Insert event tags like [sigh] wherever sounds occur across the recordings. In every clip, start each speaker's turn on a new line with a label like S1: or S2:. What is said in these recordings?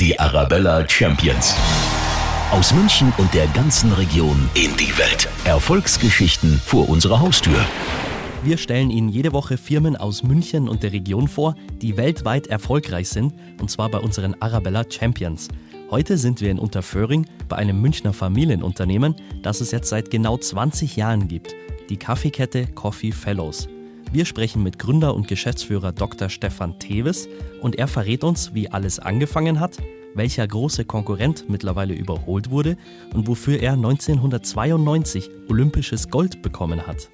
S1: Die Arabella Champions. Aus München und der ganzen Region in die Welt. Erfolgsgeschichten vor unserer Haustür.
S2: Wir stellen Ihnen jede Woche Firmen aus München und der Region vor, die weltweit erfolgreich sind, und zwar bei unseren Arabella Champions. Heute sind wir in Unterföhring bei einem Münchner Familienunternehmen, das es jetzt seit genau 20 Jahren gibt, die Kaffeekette Coffee Fellows. Wir sprechen mit Gründer und Geschäftsführer Dr. Stefan Teves und er verrät uns, wie alles angefangen hat, welcher große Konkurrent mittlerweile überholt wurde und wofür er 1992 olympisches Gold bekommen hat.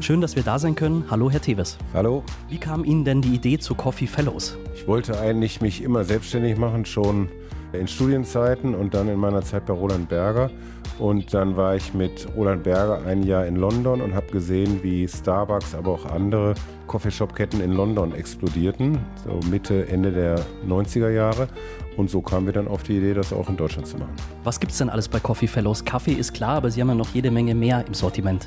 S2: Schön, dass wir da sein können. Hallo, Herr Teves.
S3: Hallo.
S2: Wie kam Ihnen denn die Idee zu Coffee Fellows?
S3: Ich wollte eigentlich mich immer selbstständig machen, schon in Studienzeiten und dann in meiner Zeit bei Roland Berger. Und dann war ich mit Roland Berger ein Jahr in London und habe gesehen, wie Starbucks, aber auch andere Coffeeshop-Ketten in London explodierten, so Mitte, Ende der 90er Jahre. Und so kamen wir dann auf die Idee, das auch in Deutschland zu machen.
S2: Was gibt es denn alles bei Coffee Fellows? Kaffee ist klar, aber Sie haben ja noch jede Menge mehr im Sortiment.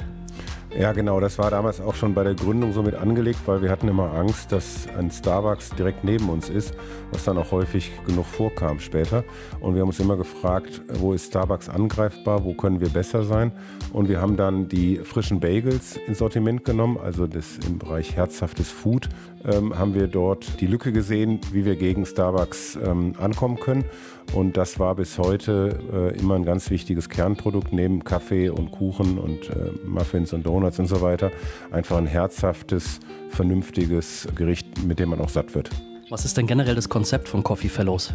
S3: Ja, genau. Das war damals auch schon bei der Gründung so mit angelegt, weil wir hatten immer Angst, dass ein Starbucks direkt neben uns ist, was dann auch häufig genug vorkam später. Und wir haben uns immer gefragt, wo ist Starbucks angreifbar, wo können wir besser sein? Und wir haben dann die frischen Bagels ins Sortiment genommen, also das im Bereich herzhaftes Food, ähm, haben wir dort die Lücke gesehen, wie wir gegen Starbucks ähm, ankommen können. Und das war bis heute äh, immer ein ganz wichtiges Kernprodukt neben Kaffee und Kuchen und äh, Muffins und Donuts und so weiter. Einfach ein herzhaftes, vernünftiges Gericht, mit dem man auch satt wird.
S2: Was ist denn generell das Konzept von Coffee Fellows?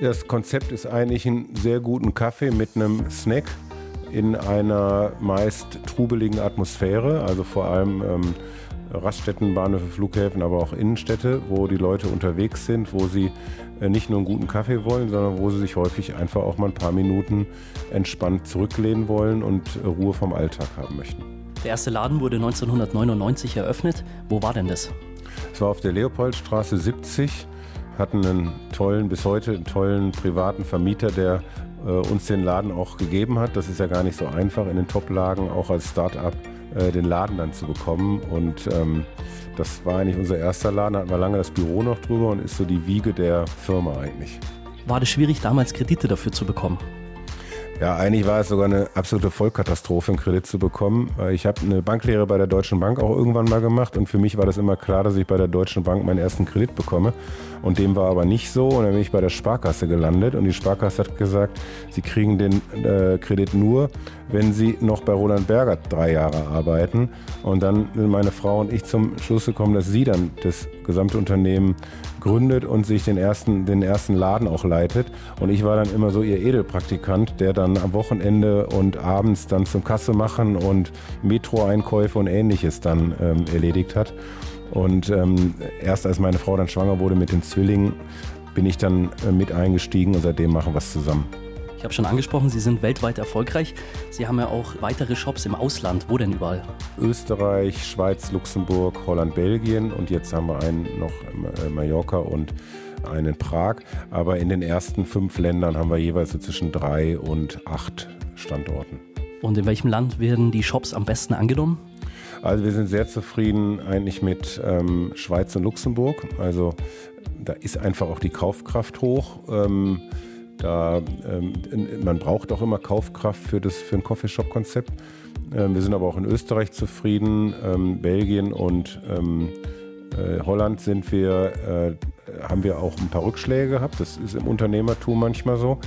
S3: Das Konzept ist eigentlich einen sehr guten Kaffee mit einem Snack in einer meist trubeligen Atmosphäre, also vor allem ähm, Raststätten, Bahnhöfe, Flughäfen, aber auch Innenstädte, wo die Leute unterwegs sind, wo sie äh, nicht nur einen guten Kaffee wollen, sondern wo sie sich häufig einfach auch mal ein paar Minuten entspannt zurücklehnen wollen und äh, Ruhe vom Alltag haben möchten.
S2: Der erste Laden wurde 1999 eröffnet. Wo war denn das?
S3: Es war auf der Leopoldstraße 70, hatten einen tollen, bis heute einen tollen privaten Vermieter, der äh, uns den Laden auch gegeben hat. Das ist ja gar nicht so einfach in den Top-Lagen, auch als Start-up äh, den Laden dann zu bekommen. Und ähm, das war eigentlich unser erster Laden, da hatten wir lange das Büro noch drüber und ist so die Wiege der Firma eigentlich.
S2: War das schwierig, damals Kredite dafür zu bekommen?
S3: Ja, eigentlich war es sogar eine absolute Vollkatastrophe, einen Kredit zu bekommen. Ich habe eine Banklehre bei der Deutschen Bank auch irgendwann mal gemacht und für mich war das immer klar, dass ich bei der Deutschen Bank meinen ersten Kredit bekomme. Und dem war aber nicht so und dann bin ich bei der Sparkasse gelandet und die Sparkasse hat gesagt, sie kriegen den äh, Kredit nur, wenn sie noch bei Roland Berger drei Jahre arbeiten. Und dann sind meine Frau und ich zum Schluss gekommen, dass sie dann das gesamte Unternehmen gründet und sich den ersten, den ersten Laden auch leitet. Und ich war dann immer so ihr Edelpraktikant, der dann am Wochenende und abends dann zum Kasse machen und Metro-Einkäufe und ähnliches dann ähm, erledigt hat. Und ähm, erst als meine Frau dann schwanger wurde mit den Zwillingen, bin ich dann äh, mit eingestiegen und seitdem machen wir es zusammen.
S2: Ich habe schon angesprochen, Sie sind weltweit erfolgreich. Sie haben ja auch weitere Shops im Ausland. Wo denn überall?
S3: Österreich, Schweiz, Luxemburg, Holland, Belgien und jetzt haben wir einen noch in äh, Mallorca und einen in Prag. Aber in den ersten fünf Ländern haben wir jeweils so zwischen drei und acht Standorten.
S2: Und in welchem Land werden die Shops am besten angenommen?
S3: Also wir sind sehr zufrieden eigentlich mit ähm, Schweiz und Luxemburg. Also da ist einfach auch die Kaufkraft hoch. Ähm, da, ähm, man braucht auch immer Kaufkraft für, das, für ein Coffeeshop-Konzept. Ähm, wir sind aber auch in Österreich zufrieden, ähm, Belgien und äh, Holland sind wir, äh, haben wir auch ein paar Rückschläge gehabt. Das ist im Unternehmertum manchmal so.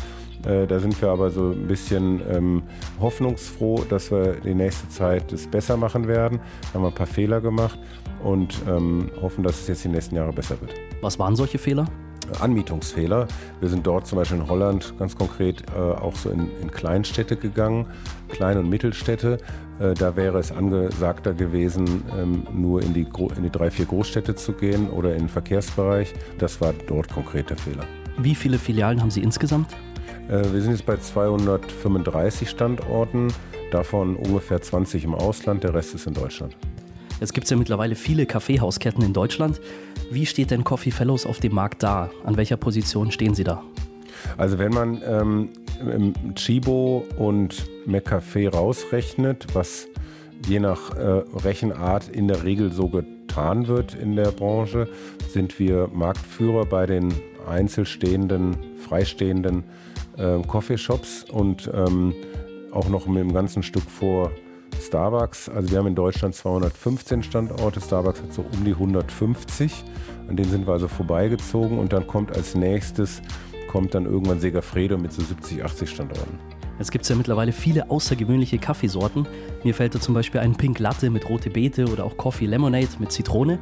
S3: Äh, da sind wir aber so ein bisschen ähm, hoffnungsfroh, dass wir die nächste Zeit das besser machen werden. Haben wir ein paar Fehler gemacht und ähm, hoffen, dass es jetzt die nächsten Jahre besser wird.
S2: Was waren solche Fehler?
S3: Anmietungsfehler. Wir sind dort zum Beispiel in Holland ganz konkret äh, auch so in, in, Kleinstädte gegangen, Klein- und Mittelstädte. Äh, da wäre es angesagter gewesen, ähm, nur in die, in die drei, vier Großstädte zu gehen oder in den Verkehrsbereich. Das war dort konkret der Fehler.
S2: Wie viele Filialen haben Sie insgesamt?
S3: Äh, wir sind jetzt bei 235 Standorten, davon ungefähr 20 im Ausland, der Rest ist in Deutschland.
S2: Jetzt gibt es ja mittlerweile viele Kaffeehausketten in Deutschland. Wie steht denn Coffee Fellows auf dem Markt da? An welcher Position stehen Sie da?
S3: Also wenn man ähm, Chibo und McCafé rausrechnet, was je nach äh, Rechenart in der Regel so getan wird in der Branche, sind wir Marktführer bei den einzelstehenden, freistehenden äh, Coffeeshops und ähm, auch noch mit einem ganzen Stück vor Starbucks. Also wir haben in Deutschland 215 Standorte, Starbucks hat so um die 150. An denen sind wir also vorbeigezogen und dann kommt als nächstes kommt dann irgendwann Segafredo mit so 70, 80 Standorten.
S2: Es gibt ja mittlerweile viele außergewöhnliche Kaffeesorten. Mir fällt da zum Beispiel ein Pink Latte mit rote Beete oder auch Coffee Lemonade mit Zitrone.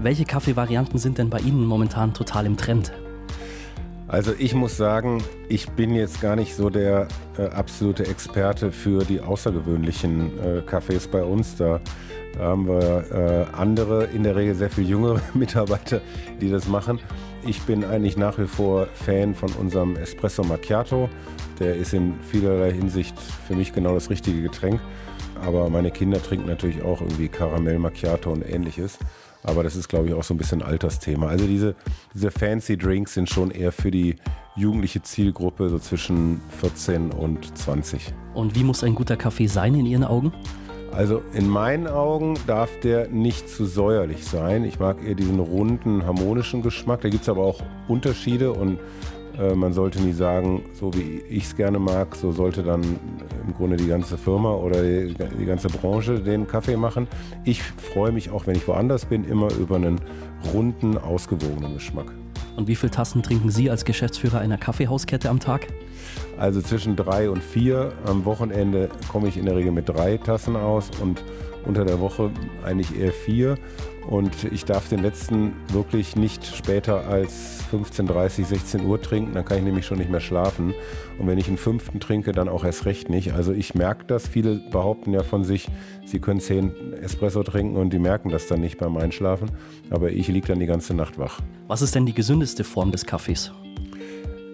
S2: Welche Kaffeevarianten sind denn bei Ihnen momentan total im Trend?
S3: Also ich muss sagen, ich bin jetzt gar nicht so der äh, absolute Experte für die außergewöhnlichen äh, Kaffees bei uns. Da, da haben wir äh, andere, in der Regel sehr viel jüngere [laughs] Mitarbeiter, die das machen. Ich bin eigentlich nach wie vor Fan von unserem Espresso Macchiato. Der ist in vielerlei Hinsicht für mich genau das richtige Getränk. Aber meine Kinder trinken natürlich auch irgendwie Karamell Macchiato und ähnliches. Aber das ist, glaube ich, auch so ein bisschen Altersthema. Also diese, diese fancy Drinks sind schon eher für die jugendliche Zielgruppe, so zwischen 14 und 20.
S2: Und wie muss ein guter Kaffee sein in Ihren Augen?
S3: Also in meinen Augen darf der nicht zu säuerlich sein. Ich mag eher diesen runden, harmonischen Geschmack. Da gibt es aber auch Unterschiede und äh, man sollte nie sagen, so wie ich es gerne mag, so sollte dann im Grunde die ganze Firma oder die, die ganze Branche den Kaffee machen. Ich freue mich auch, wenn ich woanders bin, immer über einen runden, ausgewogenen Geschmack.
S2: Und wie viele Tassen trinken Sie als Geschäftsführer einer Kaffeehauskette am Tag?
S3: Also zwischen drei und vier. Am Wochenende komme ich in der Regel mit drei Tassen aus und unter der Woche eigentlich eher vier. Und ich darf den letzten wirklich nicht später als 15.30, 16 Uhr trinken, dann kann ich nämlich schon nicht mehr schlafen. Und wenn ich einen fünften trinke, dann auch erst recht nicht. Also ich merke das. Viele behaupten ja von sich, sie können zehn Espresso trinken und die merken das dann nicht beim Einschlafen. Aber ich liege dann die ganze Nacht wach.
S2: Was ist denn die gesündeste Form des Kaffees?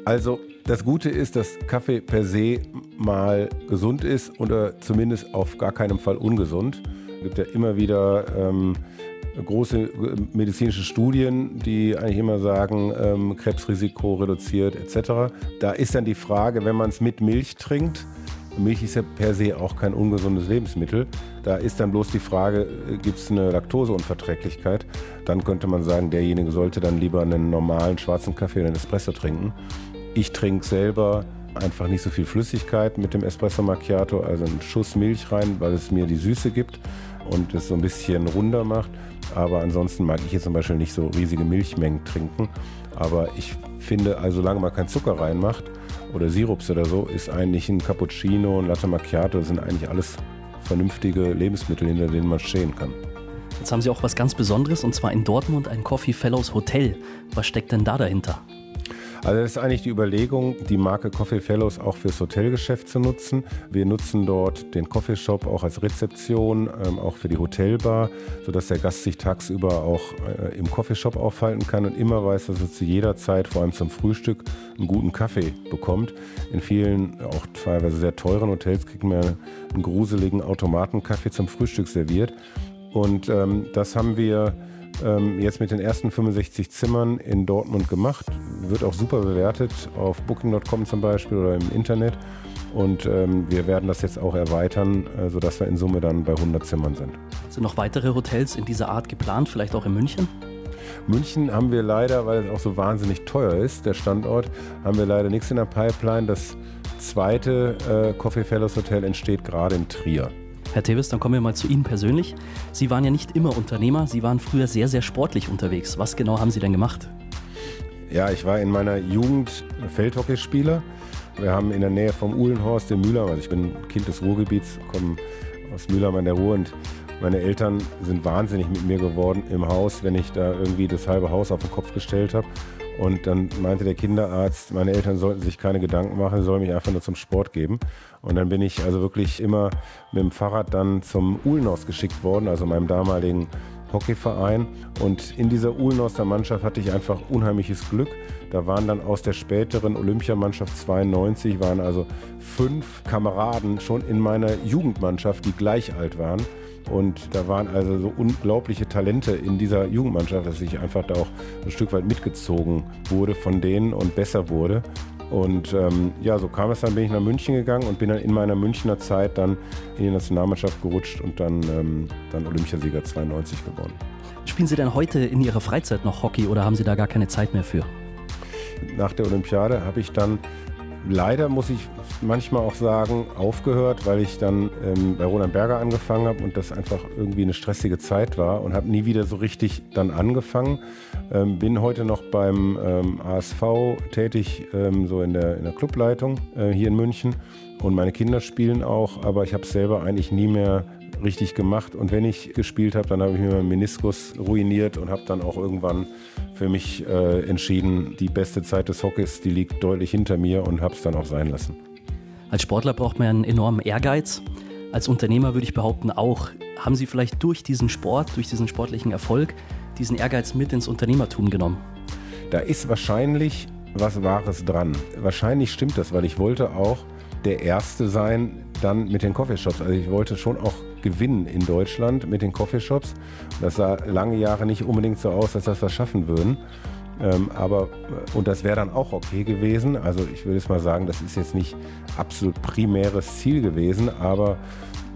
S3: Also das Gute ist, dass Kaffee per se mal gesund ist oder zumindest auf gar keinen Fall ungesund. Es gibt ja immer wieder ähm, große äh, medizinische Studien, die eigentlich immer sagen, ähm, Krebsrisiko reduziert etc. Da ist dann die Frage, wenn man es mit Milch trinkt, Milch ist ja per se auch kein ungesundes Lebensmittel. Da ist dann bloß die Frage, äh, gibt es eine Laktoseunverträglichkeit? Dann könnte man sagen, derjenige sollte dann lieber einen normalen schwarzen Kaffee oder einen Espresso trinken. Ich trinke selber einfach nicht so viel Flüssigkeit mit dem Espresso Macchiato, also einen Schuss Milch rein, weil es mir die Süße gibt und es so ein bisschen runder macht. Aber ansonsten mag ich jetzt zum Beispiel nicht so riesige Milchmengen trinken. Aber ich finde, also solange man keinen Zucker reinmacht oder Sirups oder so, ist eigentlich ein Cappuccino, ein Latte Macchiato, sind eigentlich alles vernünftige Lebensmittel, hinter denen man stehen kann.
S2: Jetzt haben Sie auch was ganz Besonderes und zwar in Dortmund ein Coffee Fellows Hotel. Was steckt denn da dahinter?
S3: Also das ist eigentlich die Überlegung, die Marke Coffee Fellows auch fürs Hotelgeschäft zu nutzen. Wir nutzen dort den Coffeeshop auch als Rezeption, ähm, auch für die Hotelbar, sodass der Gast sich tagsüber auch äh, im Coffeeshop aufhalten kann und immer weiß, dass er zu jeder Zeit, vor allem zum Frühstück, einen guten Kaffee bekommt. In vielen, auch teilweise sehr teuren Hotels kriegt man einen gruseligen Automatenkaffee zum Frühstück serviert. Und ähm, das haben wir ähm, jetzt mit den ersten 65 Zimmern in Dortmund gemacht. Wird auch super bewertet auf Booking.com zum Beispiel oder im Internet. Und ähm, wir werden das jetzt auch erweitern, äh, sodass wir in Summe dann bei 100 Zimmern sind.
S2: Sind noch weitere Hotels in dieser Art geplant, vielleicht auch in München?
S3: München haben wir leider, weil es auch so wahnsinnig teuer ist, der Standort, haben wir leider nichts in der Pipeline. Das zweite äh, Coffee Fellows Hotel entsteht gerade in Trier.
S2: Herr Tevis, dann kommen wir mal zu Ihnen persönlich. Sie waren ja nicht immer Unternehmer, Sie waren früher sehr, sehr sportlich unterwegs. Was genau haben Sie denn gemacht?
S3: Ja, ich war in meiner Jugend Feldhockeyspieler. Wir haben in der Nähe vom Uhlenhorst in Mühlheim, also ich bin Kind des Ruhrgebiets, komme aus Mühlheim an der Ruhr und meine Eltern sind wahnsinnig mit mir geworden im Haus, wenn ich da irgendwie das halbe Haus auf den Kopf gestellt habe. Und dann meinte der Kinderarzt, meine Eltern sollten sich keine Gedanken machen, sie sollen mich einfach nur zum Sport geben. Und dann bin ich also wirklich immer mit dem Fahrrad dann zum Uhlenhaus geschickt worden, also meinem damaligen Hockeyverein. Und in dieser Uhlenhauser Mannschaft hatte ich einfach unheimliches Glück. Da waren dann aus der späteren Olympiamannschaft 92, waren also fünf Kameraden schon in meiner Jugendmannschaft, die gleich alt waren. Und da waren also so unglaubliche Talente in dieser Jugendmannschaft, dass ich einfach da auch ein Stück weit mitgezogen wurde von denen und besser wurde. Und ähm, ja, so kam es dann, bin ich nach München gegangen und bin dann in meiner Münchner Zeit dann in die Nationalmannschaft gerutscht und dann, ähm, dann Olympiasieger 92 geworden.
S2: Spielen Sie denn heute in Ihrer Freizeit noch Hockey oder haben Sie da gar keine Zeit mehr für?
S3: nach der Olympiade habe ich dann leider, muss ich manchmal auch sagen, aufgehört, weil ich dann ähm, bei Roland Berger angefangen habe und das einfach irgendwie eine stressige Zeit war und habe nie wieder so richtig dann angefangen. Ähm, bin heute noch beim ähm, ASV tätig, ähm, so in der, in der Clubleitung äh, hier in München. Und meine Kinder spielen auch, aber ich habe es selber eigentlich nie mehr richtig gemacht. Und wenn ich gespielt habe, dann habe ich mir meinen Meniskus ruiniert und habe dann auch irgendwann für mich äh, entschieden, die beste Zeit des Hockeys, die liegt deutlich hinter mir und habe es dann auch sein lassen.
S2: Als Sportler braucht man einen enormen Ehrgeiz. Als Unternehmer würde ich behaupten auch. Haben Sie vielleicht durch diesen Sport, durch diesen sportlichen Erfolg, diesen Ehrgeiz mit ins Unternehmertum genommen?
S3: Da ist wahrscheinlich was Wahres dran. Wahrscheinlich stimmt das, weil ich wollte auch der Erste sein, dann mit den Coffeeshops. Also ich wollte schon auch gewinnen in Deutschland mit den Coffeeshops. Das sah lange Jahre nicht unbedingt so aus, dass das was schaffen würden. Ähm, aber, und das wäre dann auch okay gewesen. Also ich würde es mal sagen, das ist jetzt nicht absolut primäres Ziel gewesen, aber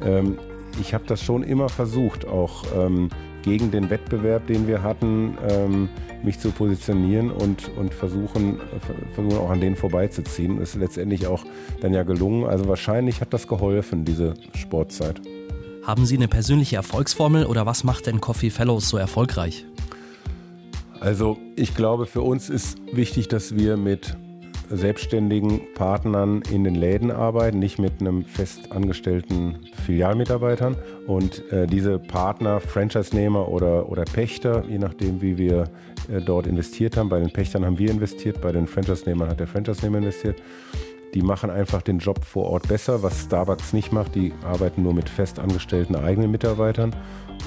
S3: ähm, ich habe das schon immer versucht, auch ähm, gegen den Wettbewerb, den wir hatten, ähm, mich zu positionieren und, und versuchen, versuchen auch an denen vorbeizuziehen. Ist letztendlich auch dann ja gelungen. Also wahrscheinlich hat das geholfen, diese Sportzeit.
S2: Haben Sie eine persönliche Erfolgsformel oder was macht denn Coffee Fellows so erfolgreich?
S3: Also ich glaube, für uns ist wichtig, dass wir mit selbstständigen Partnern in den Läden arbeiten, nicht mit einem fest angestellten Filialmitarbeitern. Und äh, diese Partner, Franchise-Nehmer oder, oder Pächter, je nachdem, wie wir äh, dort investiert haben, bei den Pächtern haben wir investiert, bei den Franchise-Nehmern hat der Franchise-Nehmer investiert. Die machen einfach den Job vor Ort besser, was Starbucks nicht macht. Die arbeiten nur mit fest angestellten eigenen Mitarbeitern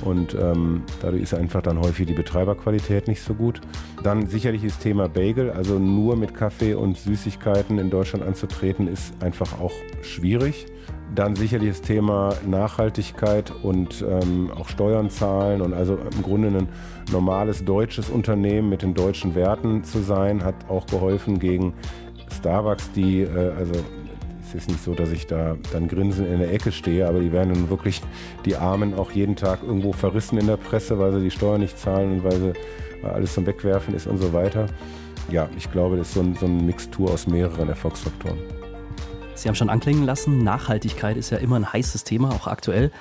S3: und ähm, dadurch ist einfach dann häufig die Betreiberqualität nicht so gut. Dann sicherlich das Thema Bagel, also nur mit Kaffee und Süßigkeiten in Deutschland anzutreten, ist einfach auch schwierig. Dann sicherlich das Thema Nachhaltigkeit und ähm, auch Steuern zahlen und also im Grunde ein normales deutsches Unternehmen mit den deutschen Werten zu sein, hat auch geholfen gegen Starbucks, die äh, also es ist nicht so, dass ich da dann grinsend in der Ecke stehe, aber die werden dann wirklich die Armen auch jeden Tag irgendwo verrissen in der Presse, weil sie die Steuern nicht zahlen und weil, sie, weil alles zum Wegwerfen ist und so weiter. Ja, ich glaube, das ist so, ein, so eine Mixtur aus mehreren Erfolgsfaktoren.
S2: Sie haben schon anklingen lassen, Nachhaltigkeit ist ja immer ein heißes Thema, auch aktuell.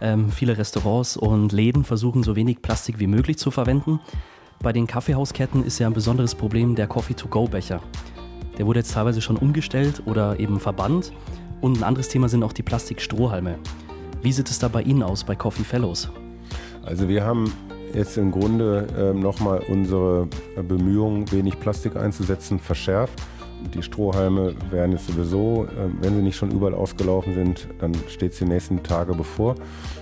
S2: Ähm, viele Restaurants und Läden versuchen so wenig Plastik wie möglich zu verwenden. Bei den Kaffeehausketten ist ja ein besonderes Problem der Coffee-to-go-Becher. Der wurde jetzt teilweise schon umgestellt oder eben verbannt. Und ein anderes Thema sind auch die Plastikstrohhalme. Wie sieht es da bei Ihnen aus, bei Coffee Fellows?
S3: Also wir haben jetzt im Grunde äh, nochmal unsere Bemühungen, wenig Plastik einzusetzen, verschärft. Die Strohhalme werden jetzt sowieso, äh, wenn sie nicht schon überall ausgelaufen sind, dann steht es die nächsten Tage bevor.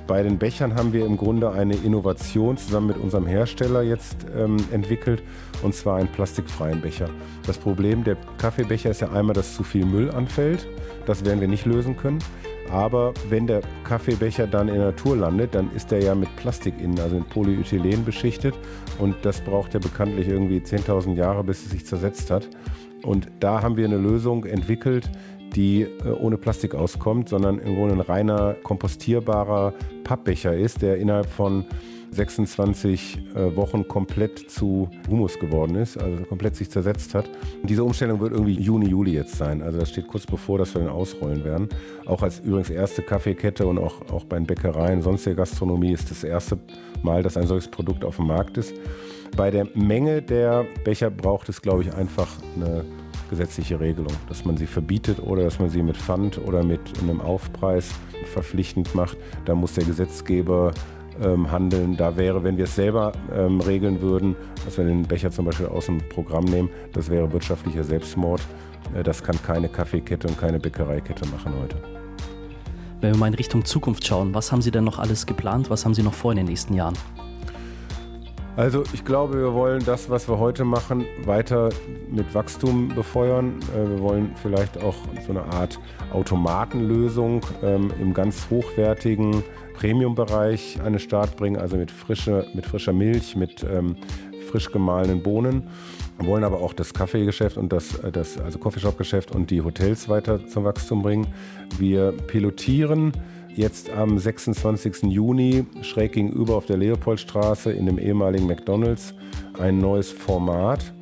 S3: Bei den Bechern haben wir im Grunde eine Innovation zusammen mit unserem Hersteller jetzt ähm, entwickelt, und zwar einen plastikfreien Becher. Das Problem der Kaffeebecher ist ja einmal, dass zu viel Müll anfällt. Das werden wir nicht lösen können. Aber wenn der Kaffeebecher dann in der Natur landet, dann ist er ja mit Plastik innen, also mit Polyethylen beschichtet. Und das braucht ja bekanntlich irgendwie 10.000 Jahre, bis es sich zersetzt hat. Und da haben wir eine Lösung entwickelt, die äh, ohne Plastik auskommt, sondern im Grunde ein reiner kompostierbarer Pappbecher ist, der innerhalb von 26 äh, Wochen komplett zu Humus geworden ist, also komplett sich zersetzt hat. Und diese Umstellung wird irgendwie Juni, Juli jetzt sein. Also das steht kurz bevor, dass wir den ausrollen werden. Auch als übrigens erste Kaffeekette und auch, auch bei den Bäckereien, sonst der Gastronomie ist das erste Mal, dass ein solches Produkt auf dem Markt ist. Bei der Menge der Becher braucht es, glaube ich, einfach eine gesetzliche Regelung, dass man sie verbietet oder dass man sie mit Pfand oder mit einem Aufpreis verpflichtend macht. Da muss der Gesetzgeber ähm, handeln. Da wäre, wenn wir es selber ähm, regeln würden, dass wir den Becher zum Beispiel aus dem Programm nehmen, das wäre wirtschaftlicher Selbstmord. Äh, das kann keine Kaffeekette und keine Bäckereikette machen heute.
S2: Wenn wir mal in Richtung Zukunft schauen, was haben Sie denn noch alles geplant? Was haben Sie noch vor in den nächsten Jahren?
S3: Also ich glaube, wir wollen das, was wir heute machen, weiter mit Wachstum befeuern. Äh, wir wollen vielleicht auch so eine Art Automatenlösung ähm, im ganz hochwertigen Premium-Bereich an den Start bringen, also mit, frische, mit frischer Milch, mit ähm, frisch gemahlenen Bohnen. Wir wollen aber auch das Kaffeegeschäft und das, äh, das also Coffeeshop-Geschäft und die Hotels weiter zum Wachstum bringen. Wir pilotieren jetzt am 26. Juni schräg gegenüber auf der Leopoldstraße in dem ehemaligen McDonald's ein neues Format,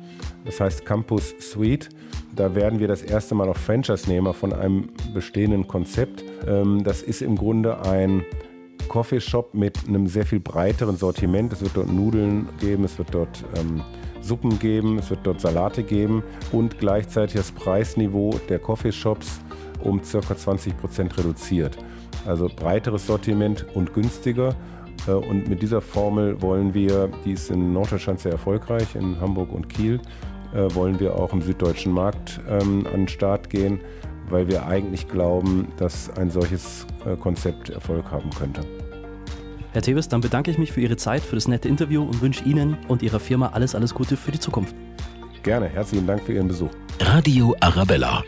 S3: das heißt Campus Suite. Da werden wir das erste Mal auch Franchise-Nehmer von einem bestehenden Konzept. Ähm, das ist im Grunde ein Coffeeshop mit einem sehr viel breiteren Sortiment. Es wird dort Nudeln geben, es wird dort ähm, Suppen geben, es wird dort Salate geben und gleichzeitig das Preisniveau der Coffeeshops um ca. 20 Prozent reduziert. Also breiteres Sortiment und günstiger. Äh, und mit dieser Formel wollen wir, die ist in Norddeutschland sehr erfolgreich, in Hamburg und Kiel, äh, wollen wir auch im süddeutschen Markt ähm, an den Start gehen, weil wir eigentlich glauben, dass ein solches äh, Konzept Erfolg haben könnte.
S2: Herr Teves, dann bedanke ich mich für Ihre Zeit, für das nette Interview und wünsche Ihnen und Ihrer Firma alles, alles Gute für die Zukunft.
S3: Gerne, herzlichen Dank für Ihren Besuch.
S1: Radio Arabella.